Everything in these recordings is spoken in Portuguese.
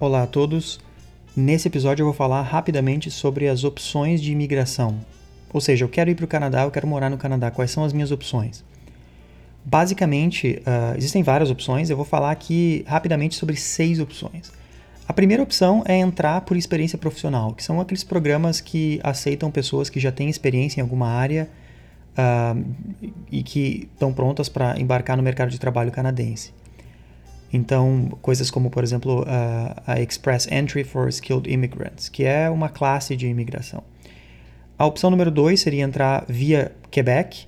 Olá a todos. Nesse episódio eu vou falar rapidamente sobre as opções de imigração. Ou seja, eu quero ir para o Canadá, eu quero morar no Canadá. Quais são as minhas opções? Basicamente, uh, existem várias opções. Eu vou falar aqui rapidamente sobre seis opções. A primeira opção é entrar por experiência profissional, que são aqueles programas que aceitam pessoas que já têm experiência em alguma área uh, e que estão prontas para embarcar no mercado de trabalho canadense. Então, coisas como, por exemplo, uh, a Express Entry for Skilled Immigrants, que é uma classe de imigração. A opção número dois seria entrar via Quebec,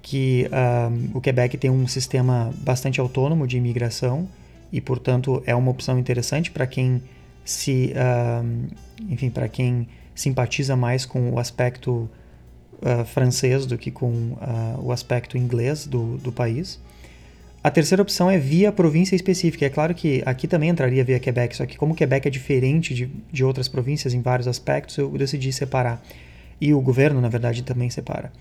que uh, o Quebec tem um sistema bastante autônomo de imigração e, portanto, é uma opção interessante para quem se, uh, enfim, para quem simpatiza mais com o aspecto uh, francês do que com uh, o aspecto inglês do, do país. A terceira opção é via província específica. É claro que aqui também entraria via Quebec, só que como Quebec é diferente de, de outras províncias em vários aspectos, eu decidi separar. E o governo, na verdade, também separa.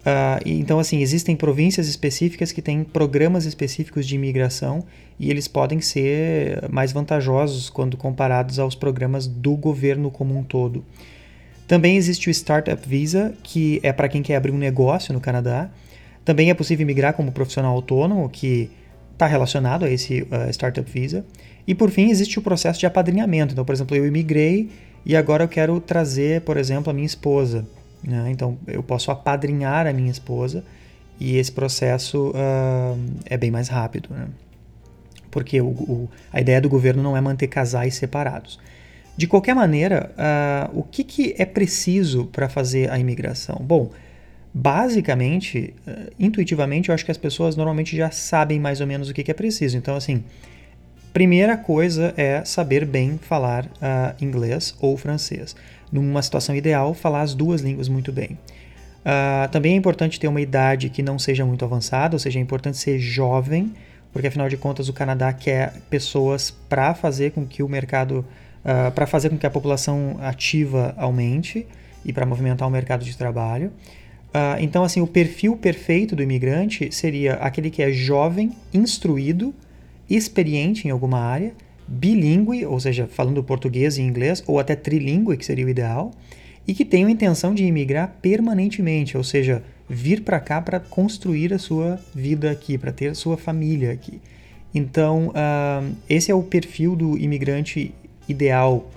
Uh, então, assim, existem províncias específicas que têm programas específicos de imigração e eles podem ser mais vantajosos quando comparados aos programas do governo como um todo. Também existe o Startup Visa, que é para quem quer abrir um negócio no Canadá. Também é possível migrar como profissional autônomo, que está relacionado a esse uh, Startup Visa. E por fim, existe o processo de apadrinhamento. Então, por exemplo, eu imigrei e agora eu quero trazer, por exemplo, a minha esposa. Né? Então eu posso apadrinhar a minha esposa e esse processo uh, é bem mais rápido. Né? Porque o, o, a ideia do governo não é manter casais separados. De qualquer maneira, uh, o que, que é preciso para fazer a imigração? Bom, basicamente, uh, intuitivamente, eu acho que as pessoas normalmente já sabem mais ou menos o que, é preciso. Então, assim, primeira coisa é saber bem falar uh, inglês ou francês numa situação ideal, falar as duas línguas muito bem. Uh, também é importante ter uma idade que não seja muito avançada, ou seja, é importante ser jovem, porque afinal de contas o Canadá quer pessoas para fazer com que o mercado, uh, para fazer com que a população ativa aumente e para movimentar o mercado de trabalho. Uh, então, assim, o perfil perfeito do imigrante seria aquele que é jovem, instruído, experiente em alguma área bilíngue, ou seja, falando português e inglês, ou até trilíngue, que seria o ideal, e que tenham intenção de imigrar permanentemente, ou seja, vir para cá para construir a sua vida aqui, para ter a sua família aqui. Então, uh, esse é o perfil do imigrante ideal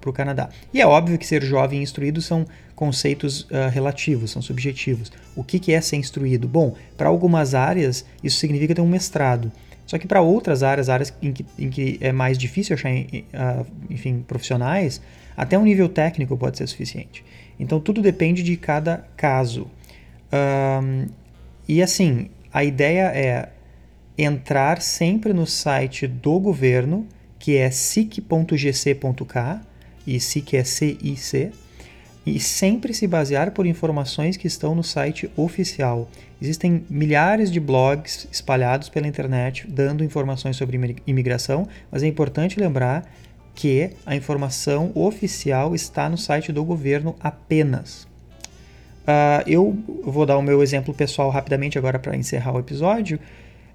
para o Canadá. E é óbvio que ser jovem e instruído são conceitos uh, relativos, são subjetivos. O que, que é ser instruído? Bom, para algumas áreas, isso significa ter um mestrado. Só que para outras áreas, áreas em que, em que é mais difícil achar, uh, enfim, profissionais, até um nível técnico pode ser suficiente. Então tudo depende de cada caso. Um, e assim, a ideia é entrar sempre no site do governo, que é sic.gc.k, e SIC é CIC, e sempre se basear por informações que estão no site oficial. Existem milhares de blogs espalhados pela internet dando informações sobre imigração, mas é importante lembrar que a informação oficial está no site do governo apenas. Uh, eu vou dar o meu exemplo pessoal rapidamente agora para encerrar o episódio.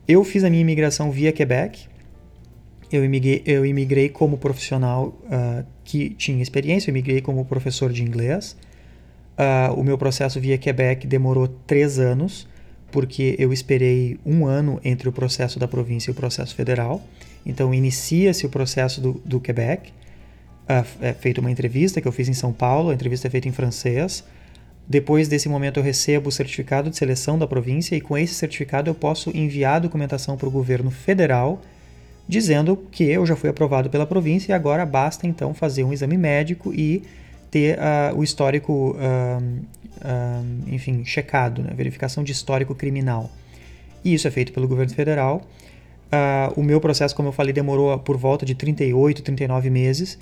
Eu fiz a minha imigração via Quebec, eu imigrei, eu imigrei como profissional uh, que tinha experiência, eu imigrei como professor de inglês. Uh, o meu processo via Quebec demorou três anos, porque eu esperei um ano entre o processo da província e o processo federal. Então, inicia-se o processo do, do Quebec. Uh, é feita uma entrevista que eu fiz em São Paulo, a entrevista é feita em francês. Depois desse momento, eu recebo o certificado de seleção da província e com esse certificado eu posso enviar a documentação para o governo federal dizendo que eu já fui aprovado pela província e agora basta então fazer um exame médico e ter uh, o histórico, uh, uh, enfim, checado, né? verificação de histórico criminal. E isso é feito pelo governo federal. o meu processo, como eu falei, demorou por volta de 38, 39 meses,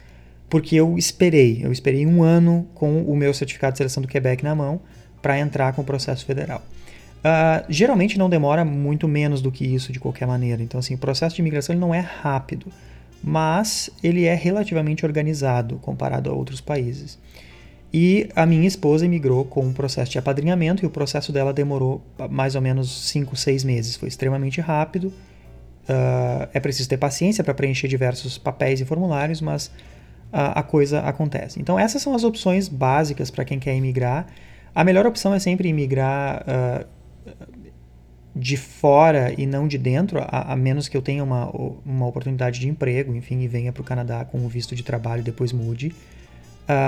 porque eu esperei. Eu esperei um ano com o meu certificado de seleção do Quebec na mão para entrar com o processo federal. Uh, geralmente não demora muito menos do que isso de qualquer maneira. Então, assim, o processo de imigração ele não é rápido, mas ele é relativamente organizado comparado a outros países. E a minha esposa imigrou com um processo de apadrinhamento e o processo dela demorou mais ou menos 5, 6 meses. Foi extremamente rápido Uh, é preciso ter paciência para preencher diversos papéis e formulários, mas uh, a coisa acontece. Então, essas são as opções básicas para quem quer imigrar. A melhor opção é sempre imigrar uh, de fora e não de dentro, a, a, menos que eu tenha uma, uma oportunidade de emprego, enfim, e venha para o Canadá com o visto de trabalho depois mude.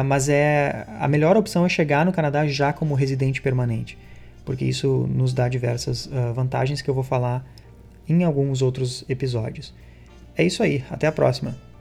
mas é a melhor opção é chegar no Canadá já como residente permanente, porque isso nos dá diversas vantagens que eu vou falar em alguns outros episódios. É isso aí, até a próxima!